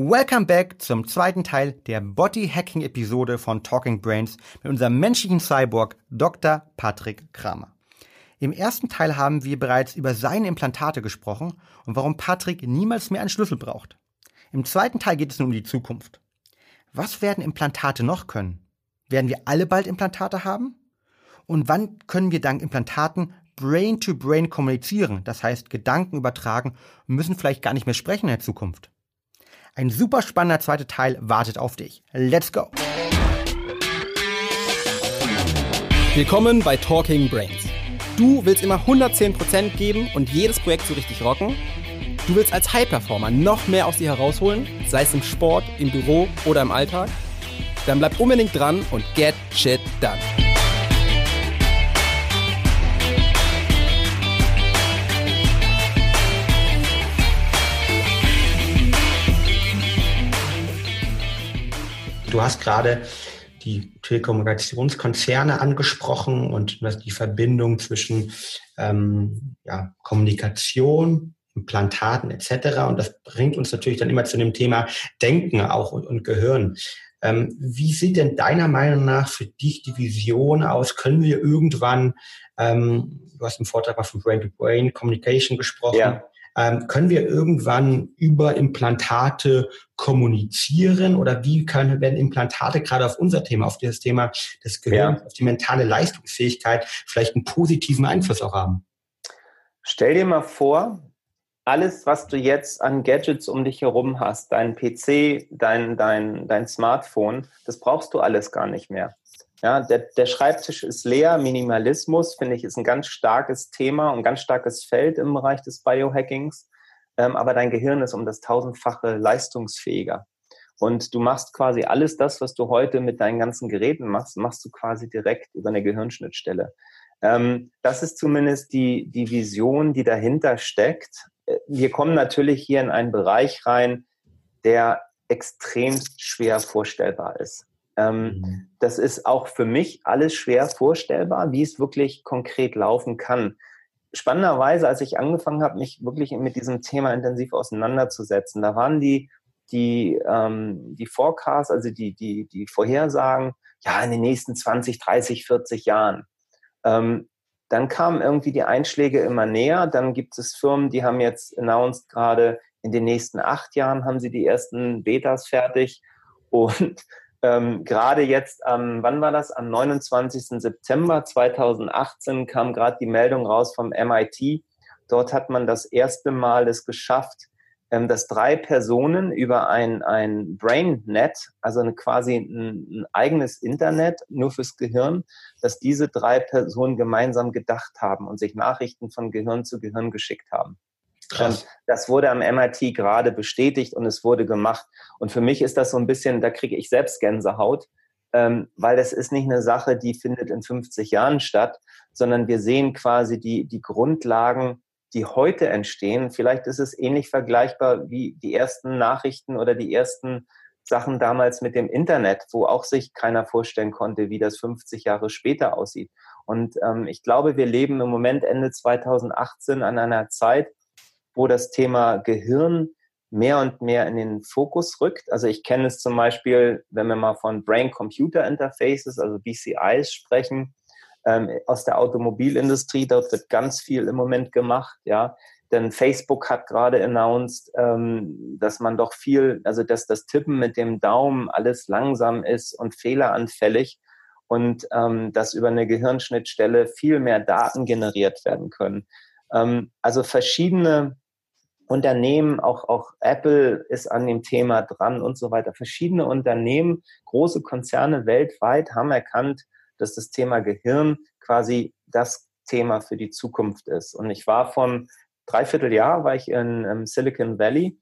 Welcome back zum zweiten Teil der Body-Hacking-Episode von Talking Brains mit unserem menschlichen Cyborg Dr. Patrick Kramer. Im ersten Teil haben wir bereits über seine Implantate gesprochen und warum Patrick niemals mehr einen Schlüssel braucht. Im zweiten Teil geht es nun um die Zukunft. Was werden Implantate noch können? Werden wir alle bald Implantate haben? Und wann können wir dank Implantaten Brain-to-Brain -Brain kommunizieren, das heißt Gedanken übertragen und müssen vielleicht gar nicht mehr sprechen in der Zukunft? Ein super spannender zweiter Teil wartet auf dich. Let's go! Willkommen bei Talking Brains. Du willst immer 110% geben und jedes Projekt so richtig rocken? Du willst als High-Performer noch mehr aus dir herausholen, sei es im Sport, im Büro oder im Alltag? Dann bleib unbedingt dran und get shit done. Du hast gerade die Telekommunikationskonzerne angesprochen und die Verbindung zwischen ähm, ja, Kommunikation, Implantaten etc. Und das bringt uns natürlich dann immer zu dem Thema Denken auch und, und Gehirn. Ähm, wie sieht denn deiner Meinung nach für dich die Vision aus? Können wir irgendwann, ähm, du hast im Vortrag mal von Brain-to-Brain Communication gesprochen, ja. Ähm, können wir irgendwann über Implantate kommunizieren oder wie können, werden Implantate gerade auf unser Thema, auf das Thema des Gehirns, ja. auf die mentale Leistungsfähigkeit vielleicht einen positiven Einfluss auch haben? Stell dir mal vor, alles, was du jetzt an Gadgets um dich herum hast, dein PC, dein, dein, dein Smartphone, das brauchst du alles gar nicht mehr. Ja, der, der Schreibtisch ist leer. Minimalismus, finde ich, ist ein ganz starkes Thema und ganz starkes Feld im Bereich des Biohackings. Ähm, aber dein Gehirn ist um das tausendfache leistungsfähiger. Und du machst quasi alles das, was du heute mit deinen ganzen Geräten machst, machst du quasi direkt über eine Gehirnschnittstelle. Ähm, das ist zumindest die, die Vision, die dahinter steckt. Äh, wir kommen natürlich hier in einen Bereich rein, der extremst schwer vorstellbar ist. Ähm, mhm. Das ist auch für mich alles schwer vorstellbar, wie es wirklich konkret laufen kann. Spannenderweise, als ich angefangen habe, mich wirklich mit diesem Thema intensiv auseinanderzusetzen, da waren die, die, ähm, die Forecasts, also die, die, die Vorhersagen, ja, in den nächsten 20, 30, 40 Jahren. Ähm, dann kamen irgendwie die Einschläge immer näher. Dann gibt es Firmen, die haben jetzt announced gerade, in den nächsten acht Jahren haben sie die ersten Betas fertig. Und ähm, gerade jetzt, ähm, wann war das? Am 29. September 2018 kam gerade die Meldung raus vom MIT. Dort hat man das erste Mal es geschafft, ähm, dass drei Personen über ein, ein BrainNet, also eine, quasi ein, ein eigenes Internet nur fürs Gehirn, dass diese drei Personen gemeinsam gedacht haben und sich Nachrichten von Gehirn zu Gehirn geschickt haben. Krass. Das wurde am MIT gerade bestätigt und es wurde gemacht. Und für mich ist das so ein bisschen, da kriege ich selbst Gänsehaut, ähm, weil das ist nicht eine Sache, die findet in 50 Jahren statt, sondern wir sehen quasi die, die Grundlagen, die heute entstehen. Vielleicht ist es ähnlich vergleichbar wie die ersten Nachrichten oder die ersten Sachen damals mit dem Internet, wo auch sich keiner vorstellen konnte, wie das 50 Jahre später aussieht. Und ähm, ich glaube, wir leben im Moment Ende 2018 an einer Zeit, wo das Thema Gehirn mehr und mehr in den Fokus rückt. Also ich kenne es zum Beispiel, wenn wir mal von Brain-Computer-Interfaces, also BCIs sprechen, ähm, aus der Automobilindustrie, dort wird ganz viel im Moment gemacht, ja. Denn Facebook hat gerade announced, ähm, dass man doch viel, also dass das Tippen mit dem Daumen alles langsam ist und fehleranfällig und ähm, dass über eine Gehirnschnittstelle viel mehr Daten generiert werden können. Ähm, also verschiedene Unternehmen, auch, auch Apple ist an dem Thema dran und so weiter. Verschiedene Unternehmen, große Konzerne weltweit haben erkannt, dass das Thema Gehirn quasi das Thema für die Zukunft ist. Und ich war von dreiviertel Jahr war ich in, in Silicon Valley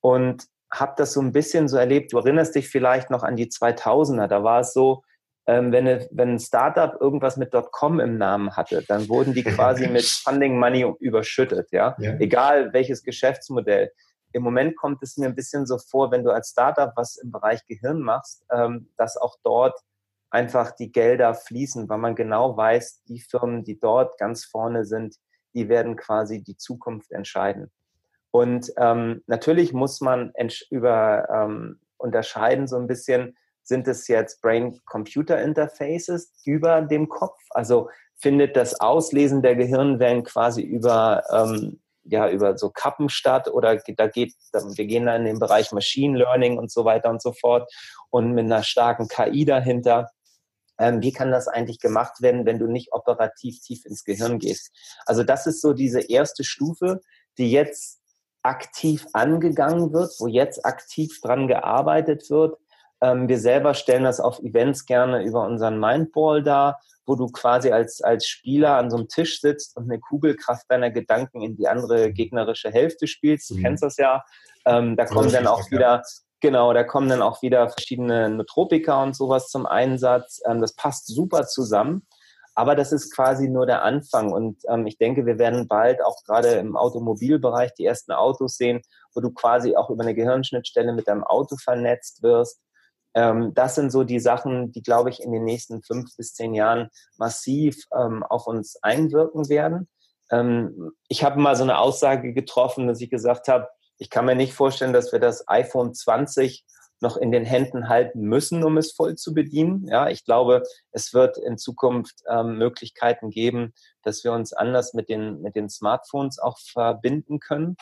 und habe das so ein bisschen so erlebt. Du erinnerst dich vielleicht noch an die 2000er. Da war es so, ähm, wenn, eine, wenn ein Startup irgendwas mit .com im Namen hatte, dann wurden die quasi mit Funding Money überschüttet, ja? ja? Egal welches Geschäftsmodell. Im Moment kommt es mir ein bisschen so vor, wenn du als Startup was im Bereich Gehirn machst, ähm, dass auch dort einfach die Gelder fließen, weil man genau weiß, die Firmen, die dort ganz vorne sind, die werden quasi die Zukunft entscheiden. Und ähm, natürlich muss man über, ähm, unterscheiden so ein bisschen, sind es jetzt Brain-Computer-Interfaces über dem Kopf? Also findet das Auslesen der Gehirnwellen quasi über, ähm, ja, über so Kappen statt oder da geht, wir gehen da in den Bereich Machine Learning und so weiter und so fort und mit einer starken KI dahinter. Ähm, wie kann das eigentlich gemacht werden, wenn du nicht operativ tief ins Gehirn gehst? Also das ist so diese erste Stufe, die jetzt aktiv angegangen wird, wo jetzt aktiv dran gearbeitet wird. Ähm, wir selber stellen das auf Events gerne über unseren Mindball dar, wo du quasi als, als Spieler an so einem Tisch sitzt und eine Kugelkraft deiner Gedanken in die andere gegnerische Hälfte spielst. Du mhm. kennst das ja. Ähm, da kommen dann auch wieder Genau, da kommen dann auch wieder verschiedene Nootropika und sowas zum Einsatz. Ähm, das passt super zusammen. Aber das ist quasi nur der Anfang. Und ähm, ich denke, wir werden bald auch gerade im Automobilbereich die ersten Autos sehen, wo du quasi auch über eine Gehirnschnittstelle mit deinem Auto vernetzt wirst. Ähm, das sind so die Sachen, die, glaube ich, in den nächsten fünf bis zehn Jahren massiv ähm, auf uns einwirken werden. Ähm, ich habe mal so eine Aussage getroffen, dass ich gesagt habe, ich kann mir nicht vorstellen, dass wir das iPhone 20 noch in den Händen halten müssen, um es voll zu bedienen. Ja, ich glaube, es wird in Zukunft ähm, Möglichkeiten geben, dass wir uns anders mit den, mit den Smartphones auch verbinden können.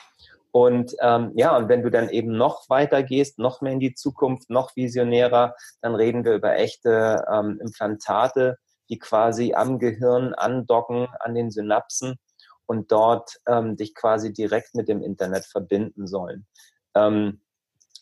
Und ähm, ja, und wenn du dann eben noch weiter gehst, noch mehr in die Zukunft, noch visionärer, dann reden wir über echte ähm, Implantate, die quasi am Gehirn andocken, an den Synapsen und dort ähm, dich quasi direkt mit dem Internet verbinden sollen. Ähm,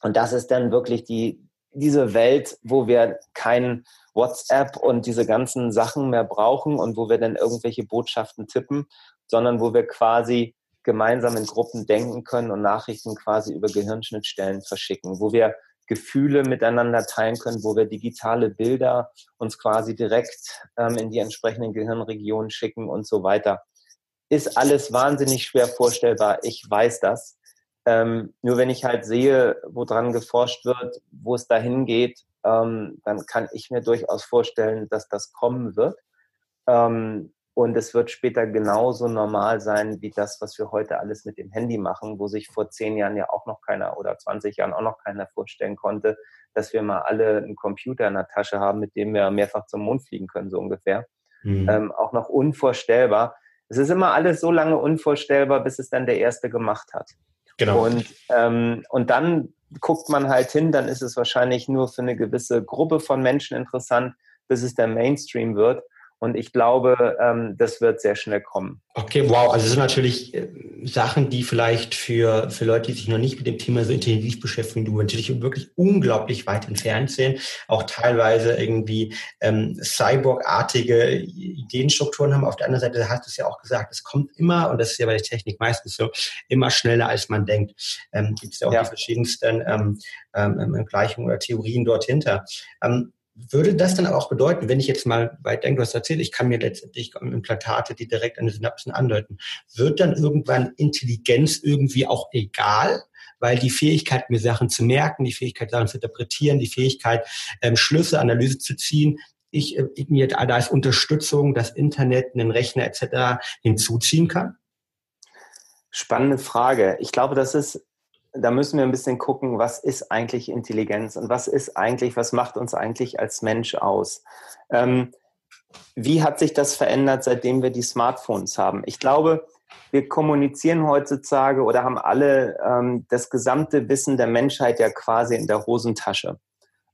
und das ist dann wirklich die, diese Welt, wo wir kein WhatsApp und diese ganzen Sachen mehr brauchen und wo wir dann irgendwelche Botschaften tippen, sondern wo wir quasi gemeinsam in Gruppen denken können und Nachrichten quasi über Gehirnschnittstellen verschicken, wo wir Gefühle miteinander teilen können, wo wir digitale Bilder uns quasi direkt ähm, in die entsprechenden Gehirnregionen schicken und so weiter ist alles wahnsinnig schwer vorstellbar. Ich weiß das. Ähm, nur wenn ich halt sehe, wo dran geforscht wird, wo es dahin geht, ähm, dann kann ich mir durchaus vorstellen, dass das kommen wird. Ähm, und es wird später genauso normal sein wie das, was wir heute alles mit dem Handy machen, wo sich vor zehn Jahren ja auch noch keiner oder 20 Jahren auch noch keiner vorstellen konnte, dass wir mal alle einen Computer in der Tasche haben, mit dem wir mehrfach zum Mond fliegen können, so ungefähr. Mhm. Ähm, auch noch unvorstellbar es ist immer alles so lange unvorstellbar, bis es dann der Erste gemacht hat. Genau. Und, ähm, und dann guckt man halt hin, dann ist es wahrscheinlich nur für eine gewisse Gruppe von Menschen interessant, bis es der Mainstream wird. Und ich glaube, ähm, das wird sehr schnell kommen. Okay, wow. Also das sind natürlich äh, Sachen, die vielleicht für, für Leute, die sich noch nicht mit dem Thema so intensiv beschäftigen, du natürlich wirklich unglaublich weit entfernt sind. Auch teilweise irgendwie ähm, Cyborg-artige Ideenstrukturen haben. Auf der anderen Seite hast du es ja auch gesagt, es kommt immer, und das ist ja bei der Technik meistens so, immer schneller, als man denkt. Ähm, Gibt es ja auch ja. die verschiedensten ähm, ähm, Gleichungen oder Theorien dort hinter. Ähm, würde das dann auch bedeuten, wenn ich jetzt mal weit denke, hast erzählt, ich kann mir letztendlich Implantate, die direkt an die Synapsen andeuten, wird dann irgendwann Intelligenz irgendwie auch egal? Weil die Fähigkeit, mir Sachen zu merken, die Fähigkeit, Sachen zu interpretieren, die Fähigkeit, ähm, Schlüsse, Analyse zu ziehen, ich, äh, ich mir da als Unterstützung das Internet, einen Rechner etc. hinzuziehen kann? Spannende Frage. Ich glaube, das ist da müssen wir ein bisschen gucken, was ist eigentlich Intelligenz und was ist eigentlich, was macht uns eigentlich als Mensch aus? Ähm, wie hat sich das verändert, seitdem wir die Smartphones haben? Ich glaube, wir kommunizieren heutzutage oder haben alle ähm, das gesamte Wissen der Menschheit ja quasi in der Hosentasche.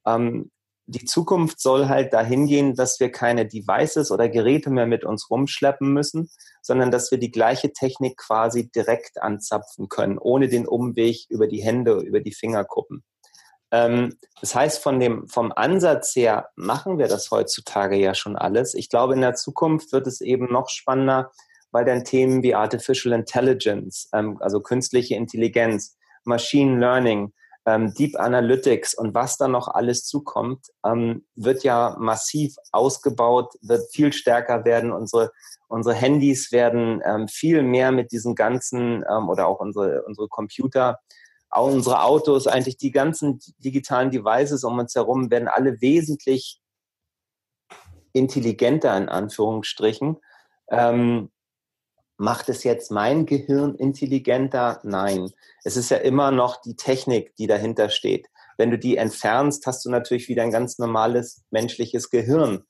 Ähm, die Zukunft soll halt dahin gehen, dass wir keine Devices oder Geräte mehr mit uns rumschleppen müssen, sondern dass wir die gleiche Technik quasi direkt anzapfen können, ohne den Umweg über die Hände, über die Fingerkuppen. Ähm, das heißt, von dem, vom Ansatz her machen wir das heutzutage ja schon alles. Ich glaube, in der Zukunft wird es eben noch spannender, weil dann Themen wie Artificial Intelligence, ähm, also künstliche Intelligenz, Machine Learning, ähm, Deep Analytics und was da noch alles zukommt, ähm, wird ja massiv ausgebaut, wird viel stärker werden. Unsere, unsere Handys werden ähm, viel mehr mit diesen ganzen ähm, oder auch unsere, unsere Computer, auch unsere Autos, eigentlich die ganzen digitalen Devices um uns herum werden alle wesentlich intelligenter in Anführungsstrichen. Ähm, Macht es jetzt mein Gehirn intelligenter? Nein. Es ist ja immer noch die Technik, die dahinter steht. Wenn du die entfernst, hast du natürlich wieder ein ganz normales menschliches Gehirn.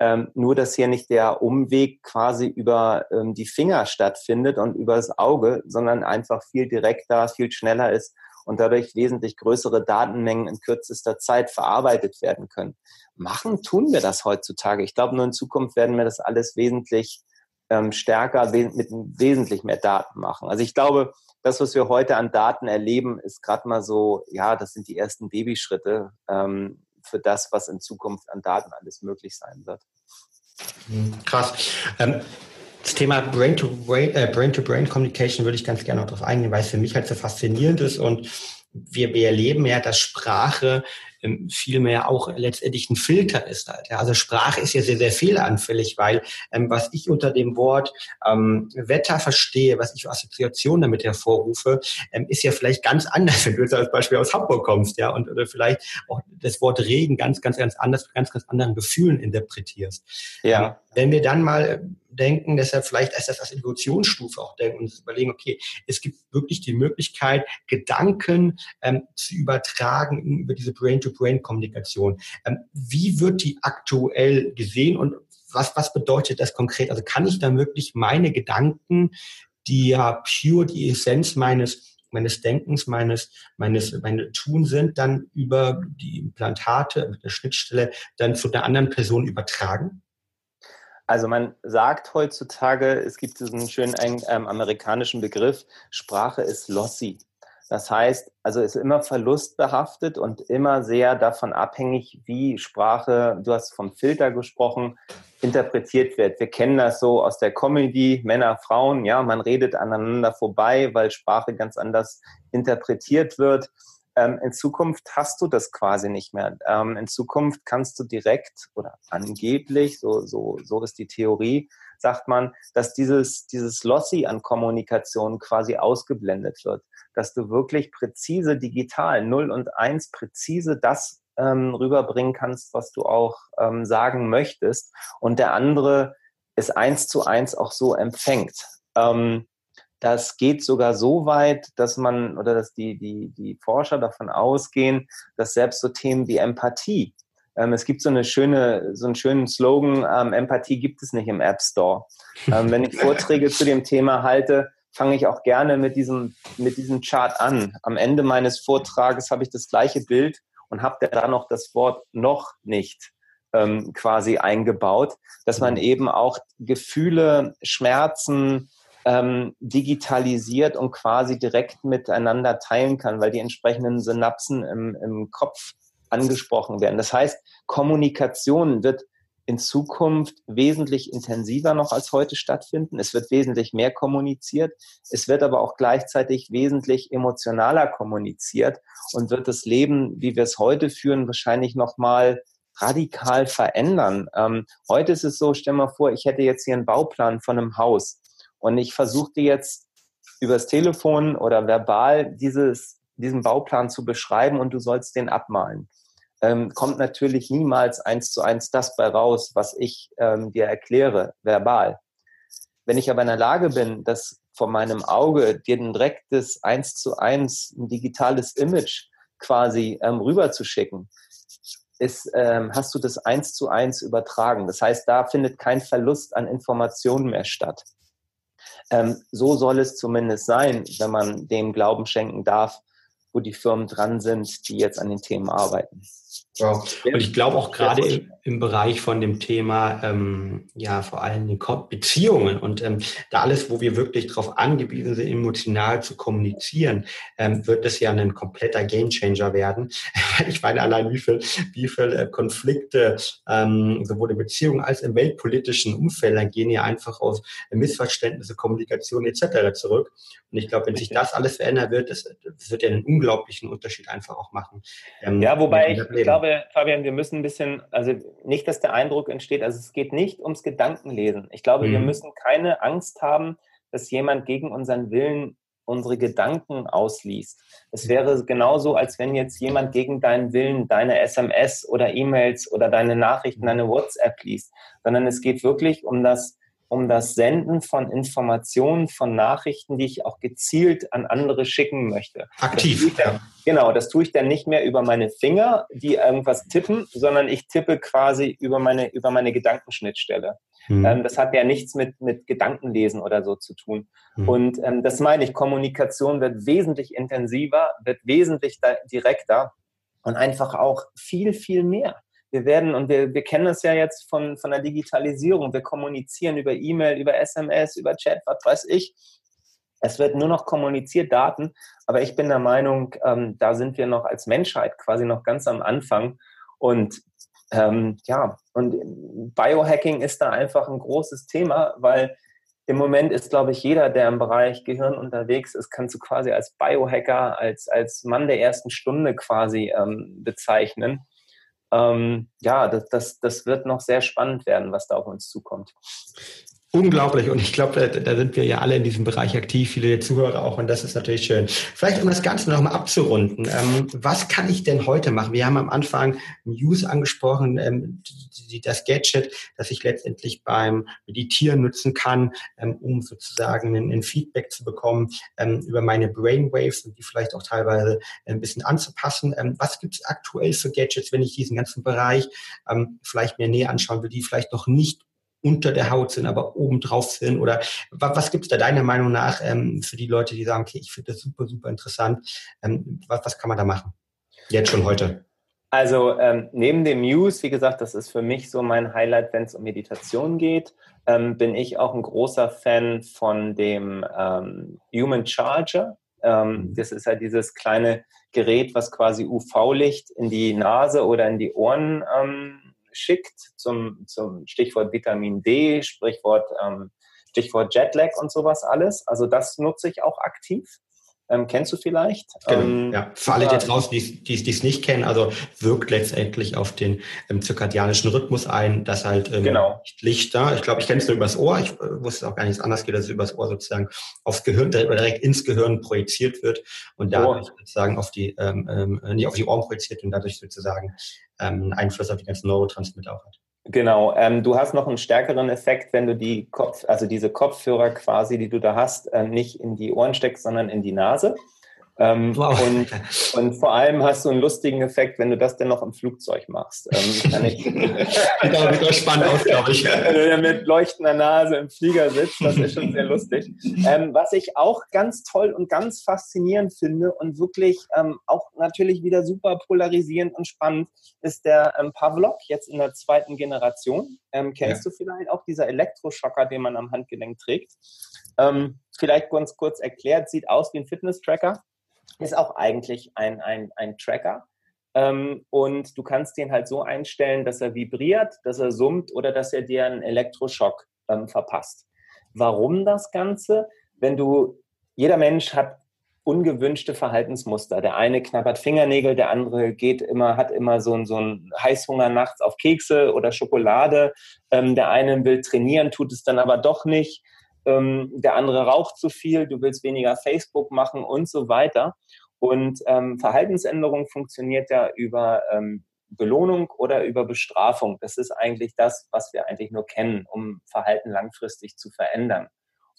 Ähm, nur, dass hier nicht der Umweg quasi über ähm, die Finger stattfindet und über das Auge, sondern einfach viel direkter, viel schneller ist und dadurch wesentlich größere Datenmengen in kürzester Zeit verarbeitet werden können. Machen tun wir das heutzutage. Ich glaube, nur in Zukunft werden wir das alles wesentlich ähm, stärker, mit wesentlich mehr Daten machen. Also ich glaube, das, was wir heute an Daten erleben, ist gerade mal so, ja, das sind die ersten Babyschritte ähm, für das, was in Zukunft an Daten alles möglich sein wird. Hm, krass. Ähm, das Thema Brain-to-Brain äh, Brain Communication würde ich ganz gerne noch darauf eingehen, weil es für mich halt so faszinierend ist und wir, wir erleben ja, dass Sprache vielmehr auch letztendlich ein Filter ist halt. Ja. Also Sprache ist ja sehr, sehr fehleranfällig, weil ähm, was ich unter dem Wort ähm, Wetter verstehe, was ich für Assoziationen damit hervorrufe, ähm, ist ja vielleicht ganz anders, wenn du jetzt als Beispiel aus Hamburg kommst, ja, und oder vielleicht auch das Wort Regen ganz, ganz, ganz anders, ganz, ganz anderen Gefühlen interpretierst. Ja. Ähm, wenn wir dann mal denken, deshalb vielleicht erst das als Evolutionsstufe auch denken und überlegen, okay, es gibt wirklich die Möglichkeit, Gedanken ähm, zu übertragen über diese Brain-to-Brain-Kommunikation. Ähm, wie wird die aktuell gesehen und was, was bedeutet das konkret? Also kann ich da wirklich meine Gedanken, die ja pure die Essenz meines meines Denkens, meines, meines, meine Tun sind, dann über die Implantate mit der Schnittstelle dann zu der anderen Person übertragen? Also man sagt heutzutage, es gibt diesen schönen ähm, amerikanischen Begriff, Sprache ist lossy. Das heißt, also ist immer verlustbehaftet und immer sehr davon abhängig, wie Sprache, du hast vom Filter gesprochen, interpretiert wird. Wir kennen das so aus der Comedy, Männer, Frauen, ja, man redet aneinander vorbei, weil Sprache ganz anders interpretiert wird. Ähm, in Zukunft hast du das quasi nicht mehr. Ähm, in Zukunft kannst du direkt oder angeblich, so, so, so ist die Theorie, sagt man, dass dieses, dieses Lossy an Kommunikation quasi ausgeblendet wird. Dass du wirklich präzise digital, 0 und 1 präzise das ähm, rüberbringen kannst, was du auch ähm, sagen möchtest. Und der andere ist eins zu eins auch so empfängt. Ähm, das geht sogar so weit, dass man oder dass die, die, die Forscher davon ausgehen, dass selbst so Themen wie Empathie, es gibt so eine schöne, so einen schönen Slogan, ähm, Empathie gibt es nicht im App Store. Ähm, wenn ich Vorträge zu dem Thema halte, fange ich auch gerne mit diesem, mit diesem Chart an. Am Ende meines Vortrages habe ich das gleiche Bild und habe da noch das Wort noch nicht ähm, quasi eingebaut, dass man eben auch Gefühle, Schmerzen, ähm, digitalisiert und quasi direkt miteinander teilen kann, weil die entsprechenden Synapsen im, im Kopf angesprochen werden. Das heißt, Kommunikation wird in Zukunft wesentlich intensiver noch als heute stattfinden. Es wird wesentlich mehr kommuniziert. Es wird aber auch gleichzeitig wesentlich emotionaler kommuniziert und wird das Leben, wie wir es heute führen, wahrscheinlich nochmal radikal verändern. Ähm, heute ist es so, stell mal vor, ich hätte jetzt hier einen Bauplan von einem Haus. Und ich versuche dir jetzt übers Telefon oder verbal dieses, diesen Bauplan zu beschreiben und du sollst den abmalen. Ähm, kommt natürlich niemals eins zu eins das bei raus, was ich ähm, dir erkläre, verbal. Wenn ich aber in der Lage bin, das von meinem Auge dir ein direktes eins zu eins, ein digitales Image quasi ähm, rüberzuschicken, ist, ähm, hast du das eins zu eins übertragen. Das heißt, da findet kein Verlust an Informationen mehr statt. Ähm, so soll es zumindest sein, wenn man dem Glauben schenken darf, wo die Firmen dran sind, die jetzt an den Themen arbeiten. Wow. Und ich glaube auch gerade im, Bereich von dem Thema, ähm, ja, vor allem den Beziehungen und ähm, da alles, wo wir wirklich darauf angewiesen sind, emotional zu kommunizieren, ähm, wird es ja ein kompletter Gamechanger werden. ich meine allein, wie viel, wie viel äh, Konflikte ähm, sowohl in Beziehungen als im weltpolitischen Umfeld gehen ja einfach aus Missverständnisse, Kommunikation etc. zurück. Und ich glaube, wenn sich das alles verändern wird, das, das wird ja einen unglaublichen Unterschied einfach auch machen. Ähm, ja, wobei ich, glaube, Fabian, wir müssen ein bisschen, also nicht, dass der Eindruck entsteht, also es geht nicht ums Gedankenlesen. Ich glaube, mhm. wir müssen keine Angst haben, dass jemand gegen unseren Willen unsere Gedanken ausliest. Es wäre genauso, als wenn jetzt jemand gegen deinen Willen deine SMS oder E-Mails oder deine Nachrichten, deine WhatsApp liest, sondern es geht wirklich um das, um das Senden von Informationen, von Nachrichten, die ich auch gezielt an andere schicken möchte. Aktiv. Das dann, genau, das tue ich dann nicht mehr über meine Finger, die irgendwas tippen, sondern ich tippe quasi über meine, über meine Gedankenschnittstelle. Ähm, das hat ja nichts mit, mit Gedankenlesen oder so zu tun. Mhm. Und ähm, das meine ich, Kommunikation wird wesentlich intensiver, wird wesentlich direkter und einfach auch viel, viel mehr. Wir werden, und wir, wir kennen das ja jetzt von, von der Digitalisierung, wir kommunizieren über E-Mail, über SMS, über Chat, was weiß ich. Es wird nur noch kommuniziert, Daten, aber ich bin der Meinung, ähm, da sind wir noch als Menschheit quasi noch ganz am Anfang. Und ähm, ja, und Biohacking ist da einfach ein großes Thema, weil im Moment ist, glaube ich, jeder, der im Bereich Gehirn unterwegs ist, kannst du quasi als Biohacker, als, als Mann der ersten Stunde quasi ähm, bezeichnen. Ähm, ja, das, das, das wird noch sehr spannend werden, was da auf uns zukommt. Unglaublich. Und ich glaube, da, da, sind wir ja alle in diesem Bereich aktiv, viele Zuhörer auch. Und das ist natürlich schön. Vielleicht, um das Ganze nochmal abzurunden. Ähm, was kann ich denn heute machen? Wir haben am Anfang News angesprochen, ähm, die, das Gadget, das ich letztendlich beim Meditieren nutzen kann, ähm, um sozusagen ein, ein, Feedback zu bekommen ähm, über meine Brainwaves und die vielleicht auch teilweise ein bisschen anzupassen. Ähm, was gibt es aktuell für Gadgets, wenn ich diesen ganzen Bereich ähm, vielleicht mir näher anschauen will, die vielleicht noch nicht unter der Haut sind, aber oben drauf sind? Oder was, was gibt es da deiner Meinung nach ähm, für die Leute, die sagen, okay, ich finde das super, super interessant. Ähm, was, was kann man da machen? Jetzt schon heute. Also ähm, neben dem News, wie gesagt, das ist für mich so mein Highlight, wenn es um Meditation geht, ähm, bin ich auch ein großer Fan von dem ähm, Human Charger. Ähm, mhm. das ist ja dieses kleine Gerät, was quasi UV-Licht in die Nase oder in die Ohren ähm, schickt zum, zum Stichwort Vitamin D, Sprichwort, ähm, Stichwort Jetlag und sowas alles. Also das nutze ich auch aktiv. Ähm, kennst du vielleicht? Genau, ähm, ja. Für alle, die jetzt raus, die es nicht kennen, also wirkt letztendlich auf den ähm, zirkadianischen Rhythmus ein, dass halt ähm, genau. Licht da, ich glaube, ich kenne es nur übers Ohr, ich äh, wusste auch gar nichts anderes geht, dass es übers Ohr sozusagen aufs Gehirn, oder direkt ins Gehirn projiziert wird und dadurch oh. sozusagen auf die, ähm, ähm, nicht auf die Ohren projiziert und dadurch sozusagen ähm, einen Einfluss auf die ganzen Neurotransmitter auch hat. Genau, ähm, du hast noch einen stärkeren Effekt, wenn du die Kopf, also diese Kopfhörer quasi, die du da hast, äh, nicht in die Ohren steckst, sondern in die Nase. Ähm, wow. und, und vor allem hast du einen lustigen Effekt, wenn du das dann noch im Flugzeug machst. Ähm, kann ich das spannend aus, glaube ich. Wenn du mit leuchtender Nase im Flieger sitzt, das ist schon sehr lustig. Ähm, was ich auch ganz toll und ganz faszinierend finde und wirklich ähm, auch natürlich wieder super polarisierend und spannend, ist der ähm, Pavlov, jetzt in der zweiten Generation. Ähm, kennst ja. du vielleicht auch dieser Elektroschocker, den man am Handgelenk trägt? Ähm, vielleicht ganz kurz erklärt, sieht aus wie ein Fitness-Tracker ist auch eigentlich ein, ein, ein Tracker. Ähm, und du kannst den halt so einstellen, dass er vibriert, dass er summt oder dass er dir einen Elektroschock ähm, verpasst. Warum das Ganze? Wenn du, jeder Mensch hat ungewünschte Verhaltensmuster. Der eine knabbert Fingernägel, der andere geht immer, hat immer so, ein, so einen Heißhunger nachts auf Kekse oder Schokolade. Ähm, der eine will trainieren, tut es dann aber doch nicht ähm, der andere raucht zu viel, du willst weniger Facebook machen und so weiter. Und ähm, Verhaltensänderung funktioniert ja über ähm, Belohnung oder über Bestrafung. Das ist eigentlich das, was wir eigentlich nur kennen, um Verhalten langfristig zu verändern.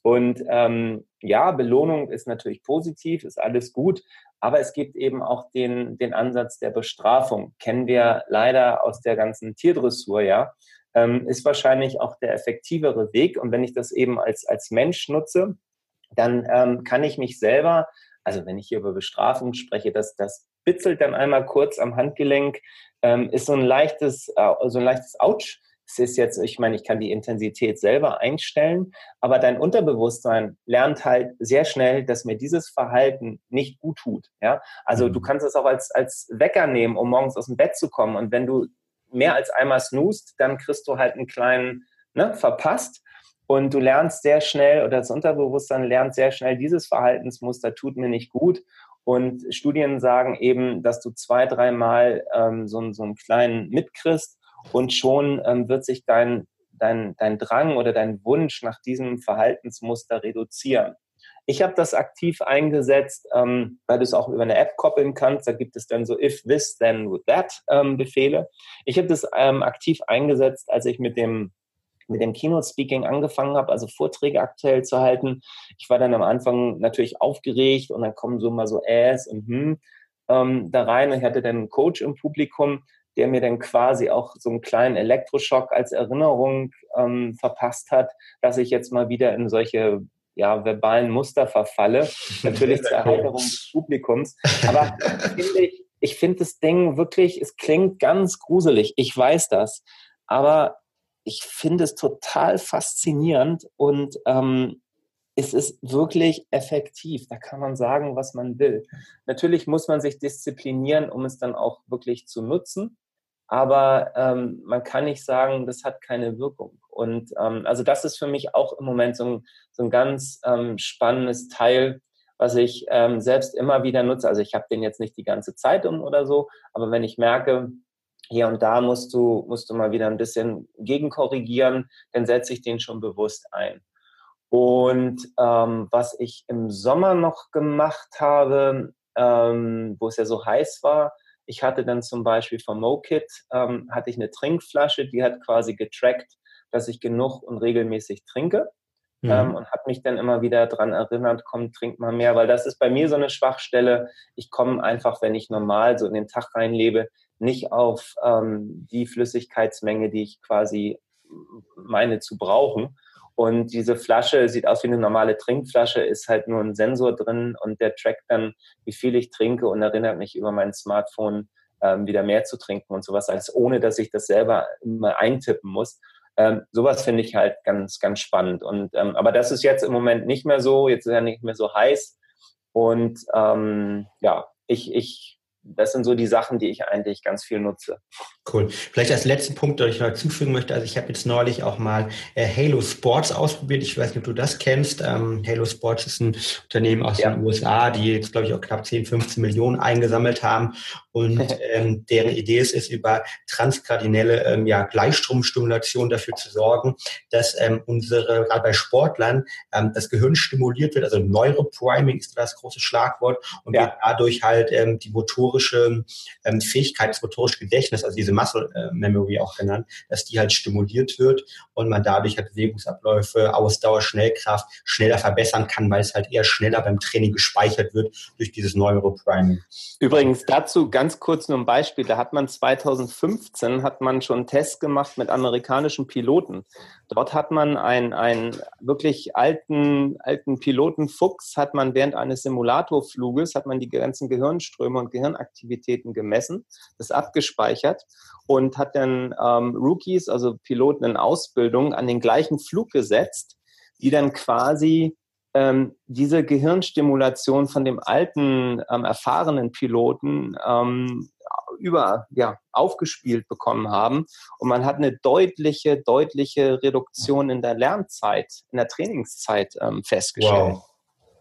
Und ähm, ja, Belohnung ist natürlich positiv, ist alles gut, aber es gibt eben auch den, den Ansatz der Bestrafung. Kennen wir leider aus der ganzen Tierdressur, ja ähm, ist wahrscheinlich auch der effektivere Weg. Und wenn ich das eben als, als Mensch nutze, dann ähm, kann ich mich selber, also wenn ich hier über Bestrafung spreche, das, das bitzelt dann einmal kurz am Handgelenk, ähm, ist so ein leichtes, äh, so ein leichtes Ouch. Es ist jetzt, ich meine, ich kann die Intensität selber einstellen, aber dein Unterbewusstsein lernt halt sehr schnell, dass mir dieses Verhalten nicht gut tut. Ja, also du mhm. kannst es auch als, als Wecker nehmen, um morgens aus dem Bett zu kommen. Und wenn du mehr als einmal snoost, dann kriegst du halt einen kleinen ne, verpasst. Und du lernst sehr schnell, oder das Unterbewusstsein lernt sehr schnell, dieses Verhaltensmuster tut mir nicht gut. Und Studien sagen eben, dass du zwei, dreimal ähm, so, so einen kleinen mitkriegst und schon ähm, wird sich dein, dein, dein Drang oder dein Wunsch nach diesem Verhaltensmuster reduzieren. Ich habe das aktiv eingesetzt, ähm, weil du es auch über eine App koppeln kannst. Da gibt es dann so if this, then with that ähm, Befehle. Ich habe das ähm, aktiv eingesetzt, als ich mit dem mit dem Keynote-Speaking angefangen habe, also Vorträge aktuell zu halten. Ich war dann am Anfang natürlich aufgeregt und dann kommen so mal so Äs und hm ähm, da rein. Und ich hatte dann einen Coach im Publikum, der mir dann quasi auch so einen kleinen Elektroschock als Erinnerung ähm, verpasst hat, dass ich jetzt mal wieder in solche ja, verbalen Muster verfalle. Natürlich zur Erheiterung des Publikums. Aber finde ich, ich finde das Ding wirklich, es klingt ganz gruselig. Ich weiß das. Aber ich finde es total faszinierend und ähm, es ist wirklich effektiv. Da kann man sagen, was man will. Natürlich muss man sich disziplinieren, um es dann auch wirklich zu nutzen. Aber ähm, man kann nicht sagen, das hat keine Wirkung. Und ähm, also das ist für mich auch im Moment so ein, so ein ganz ähm, spannendes Teil, was ich ähm, selbst immer wieder nutze. Also ich habe den jetzt nicht die ganze Zeit um oder so, aber wenn ich merke, hier und da musst du, musst du mal wieder ein bisschen gegenkorrigieren, dann setze ich den schon bewusst ein. Und ähm, was ich im Sommer noch gemacht habe, ähm, wo es ja so heiß war, ich hatte dann zum Beispiel vom MoKit, ähm, hatte ich eine Trinkflasche, die hat quasi getrackt, dass ich genug und regelmäßig trinke. Mhm. Ähm, und habe mich dann immer wieder daran erinnert, komm, trink mal mehr, weil das ist bei mir so eine Schwachstelle. Ich komme einfach, wenn ich normal so in den Tag reinlebe, nicht auf ähm, die Flüssigkeitsmenge, die ich quasi meine zu brauchen. Und diese Flasche sieht aus wie eine normale Trinkflasche, ist halt nur ein Sensor drin und der trackt dann, wie viel ich trinke und erinnert mich über mein Smartphone ähm, wieder mehr zu trinken und sowas, als ohne dass ich das selber immer eintippen muss. Ähm, sowas finde ich halt ganz, ganz spannend. Und ähm, aber das ist jetzt im Moment nicht mehr so, jetzt ist ja nicht mehr so heiß. Und ähm, ja, ich, ich das sind so die Sachen, die ich eigentlich ganz viel nutze. Cool. Vielleicht als letzten Punkt, den ich noch zufügen möchte. Also ich habe jetzt neulich auch mal äh, Halo Sports ausprobiert. Ich weiß nicht, ob du das kennst. Ähm, Halo Sports ist ein Unternehmen aus ja. den USA, die jetzt, glaube ich, auch knapp 10, 15 Millionen eingesammelt haben. Und ähm, deren Idee ist es, über transkardinelle ähm, ja, Gleichstromstimulation dafür zu sorgen, dass ähm, unsere, gerade bei Sportlern, ähm, das Gehirn stimuliert wird. Also Neuropriming ist das große Schlagwort. Und ja. dadurch halt ähm, die motorische ähm, Fähigkeit, das motorische Gedächtnis, also diese Muscle äh, Memory auch genannt, dass die halt stimuliert wird und man dadurch halt Bewegungsabläufe, Ausdauer, Schnellkraft schneller verbessern kann, weil es halt eher schneller beim Training gespeichert wird durch dieses Neuropriming. Übrigens dazu ganz kurz nur ein Beispiel. Da hat man 2015 hat man schon einen Test gemacht mit amerikanischen Piloten. Dort hat man einen, einen wirklich alten, alten Piloten hat man während eines Simulatorfluges, hat man die ganzen Gehirnströme und Gehirnaktivitäten gemessen, das abgespeichert und hat dann ähm, Rookies, also Piloten in Ausbildung, an den gleichen Flug gesetzt, die dann quasi ähm, diese Gehirnstimulation von dem alten, ähm, erfahrenen Piloten ähm, über, ja, aufgespielt bekommen haben. Und man hat eine deutliche, deutliche Reduktion in der Lernzeit, in der Trainingszeit ähm, festgestellt. Wow.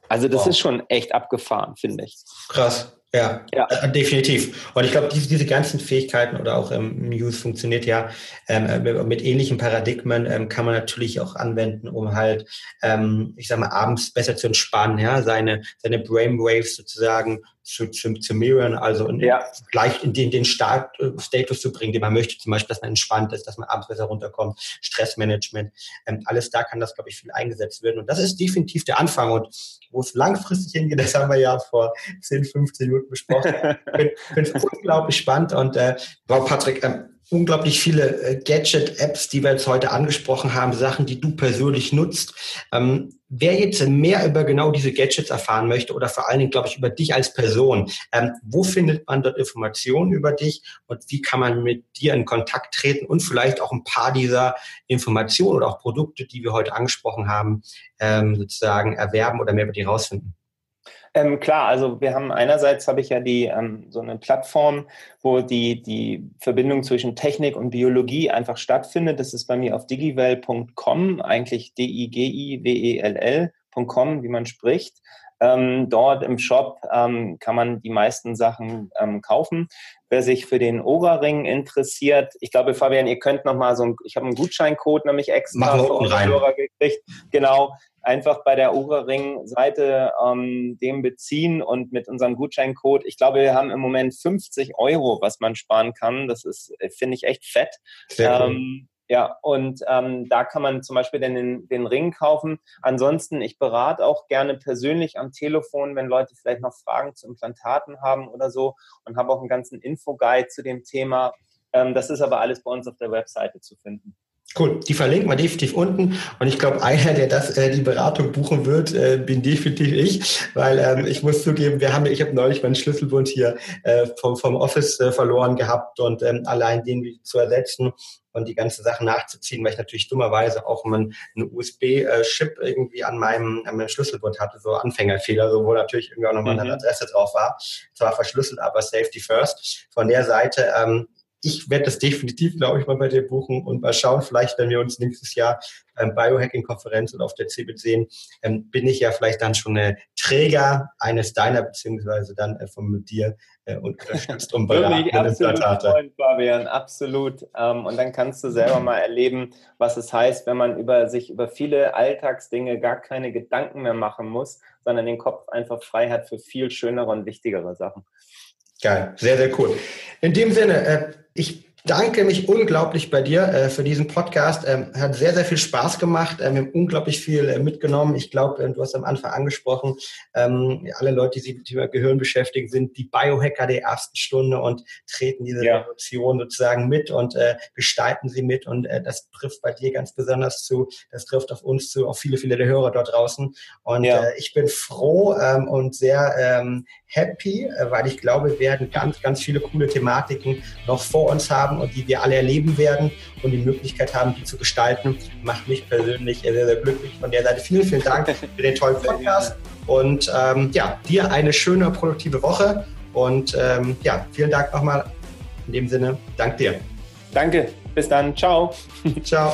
Also das wow. ist schon echt abgefahren, finde ich. Krass. Ja, ja. Äh, definitiv. Und ich glaube, diese, diese ganzen Fähigkeiten oder auch ähm, Muse funktioniert ja ähm, äh, mit ähnlichen Paradigmen, ähm, kann man natürlich auch anwenden, um halt, ähm, ich sag mal, abends besser zu entspannen, ja, seine, seine Brainwaves sozusagen zu, zu, zu mirrorn, also in, ja. gleich in den, den Start, äh, Status zu bringen, den man möchte, zum Beispiel, dass man entspannt ist, dass man abends besser runterkommt, Stressmanagement, ähm, alles da kann das, glaube ich, viel eingesetzt werden. Und das ist definitiv der Anfang. Und wo es langfristig hingeht, das haben wir ja vor 10, 15 Minuten besprochen. ich finde es unglaublich spannend und äh, wow, Patrick, ähm, unglaublich viele äh, Gadget-Apps, die wir jetzt heute angesprochen haben, Sachen, die du persönlich nutzt. Ähm, wer jetzt mehr über genau diese Gadgets erfahren möchte oder vor allen Dingen, glaube ich, über dich als Person, ähm, wo findet man dort Informationen über dich und wie kann man mit dir in Kontakt treten und vielleicht auch ein paar dieser Informationen oder auch Produkte, die wir heute angesprochen haben, ähm, sozusagen erwerben oder mehr über die rausfinden? Ähm, klar, also wir haben einerseits habe ich ja die ähm, so eine Plattform, wo die die Verbindung zwischen Technik und Biologie einfach stattfindet. Das ist bei mir auf digiwell.com, eigentlich d l.com, wie man spricht. Ähm, dort im Shop ähm, kann man die meisten Sachen ähm, kaufen. Wer sich für den Oberring interessiert, ich glaube, Fabian, ihr könnt noch mal so ein, ich habe einen Gutscheincode nämlich extra für eure Hörer gekriegt. Genau, einfach bei der Oberring-Seite ähm, dem beziehen und mit unserem Gutscheincode, ich glaube, wir haben im Moment 50 Euro, was man sparen kann. Das ist, äh, finde ich, echt fett. Ähm, Ja, und ähm, da kann man zum Beispiel den, den Ring kaufen. Ansonsten, ich berate auch gerne persönlich am Telefon, wenn Leute vielleicht noch Fragen zu Implantaten haben oder so und habe auch einen ganzen Infoguide zu dem Thema. Ähm, das ist aber alles bei uns auf der Webseite zu finden. Cool, die verlinken wir definitiv unten. Und ich glaube, einer, der das äh, die Beratung buchen wird, äh, bin definitiv ich, weil ähm, ich muss zugeben, wir haben, ich habe neulich meinen Schlüsselbund hier äh, vom vom Office äh, verloren gehabt und ähm, allein den zu ersetzen und die ganze Sache nachzuziehen, weil ich natürlich dummerweise auch einen, einen USB-Chip irgendwie an meinem, an meinem Schlüsselbund hatte, so Anfängerfehler, so wo natürlich irgendwie auch nochmal mhm. eine Adresse drauf war. Zwar verschlüsselt, aber Safety First. Von der Seite ähm, ich werde das definitiv, glaube ich, mal bei dir buchen und mal schauen, vielleicht, wenn wir uns nächstes Jahr beim Biohacking-Konferenz und auf der CeBIT sehen, ähm, bin ich ja vielleicht dann schon äh, Träger eines deiner, beziehungsweise dann äh, von dir äh, unterstützt und beraten. Absolut freuen, Fabian, absolut. Ähm, und dann kannst du selber mal erleben, was es heißt, wenn man über sich über viele Alltagsdinge gar keine Gedanken mehr machen muss, sondern den Kopf einfach frei hat für viel schönere und wichtigere Sachen. Geil, sehr, sehr cool. In dem Sinne, äh, ich danke mich unglaublich bei dir äh, für diesen Podcast. Ähm, hat sehr, sehr viel Spaß gemacht. Ähm, wir haben unglaublich viel äh, mitgenommen. Ich glaube, äh, du hast am Anfang angesprochen, ähm, alle Leute, die sich mit dem Thema Gehirn beschäftigen, sind die Biohacker der ersten Stunde und treten diese ja. Revolution sozusagen mit und äh, gestalten sie mit. Und äh, das trifft bei dir ganz besonders zu. Das trifft auf uns zu, auf viele, viele der Hörer dort draußen. Und ja. äh, ich bin froh ähm, und sehr ähm, happy, äh, weil ich glaube, wir werden ganz, ganz viele coole Thematiken noch vor uns haben und die wir alle erleben werden und die Möglichkeit haben, die zu gestalten, macht mich persönlich sehr, sehr glücklich. Von der Seite vielen, vielen Dank für den tollen Podcast und ähm, ja, dir eine schöne, produktive Woche und ähm, ja, vielen Dank nochmal. In dem Sinne, dank dir. Danke, bis dann, ciao. ciao.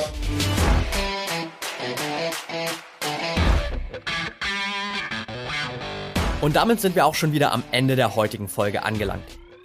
Und damit sind wir auch schon wieder am Ende der heutigen Folge angelangt.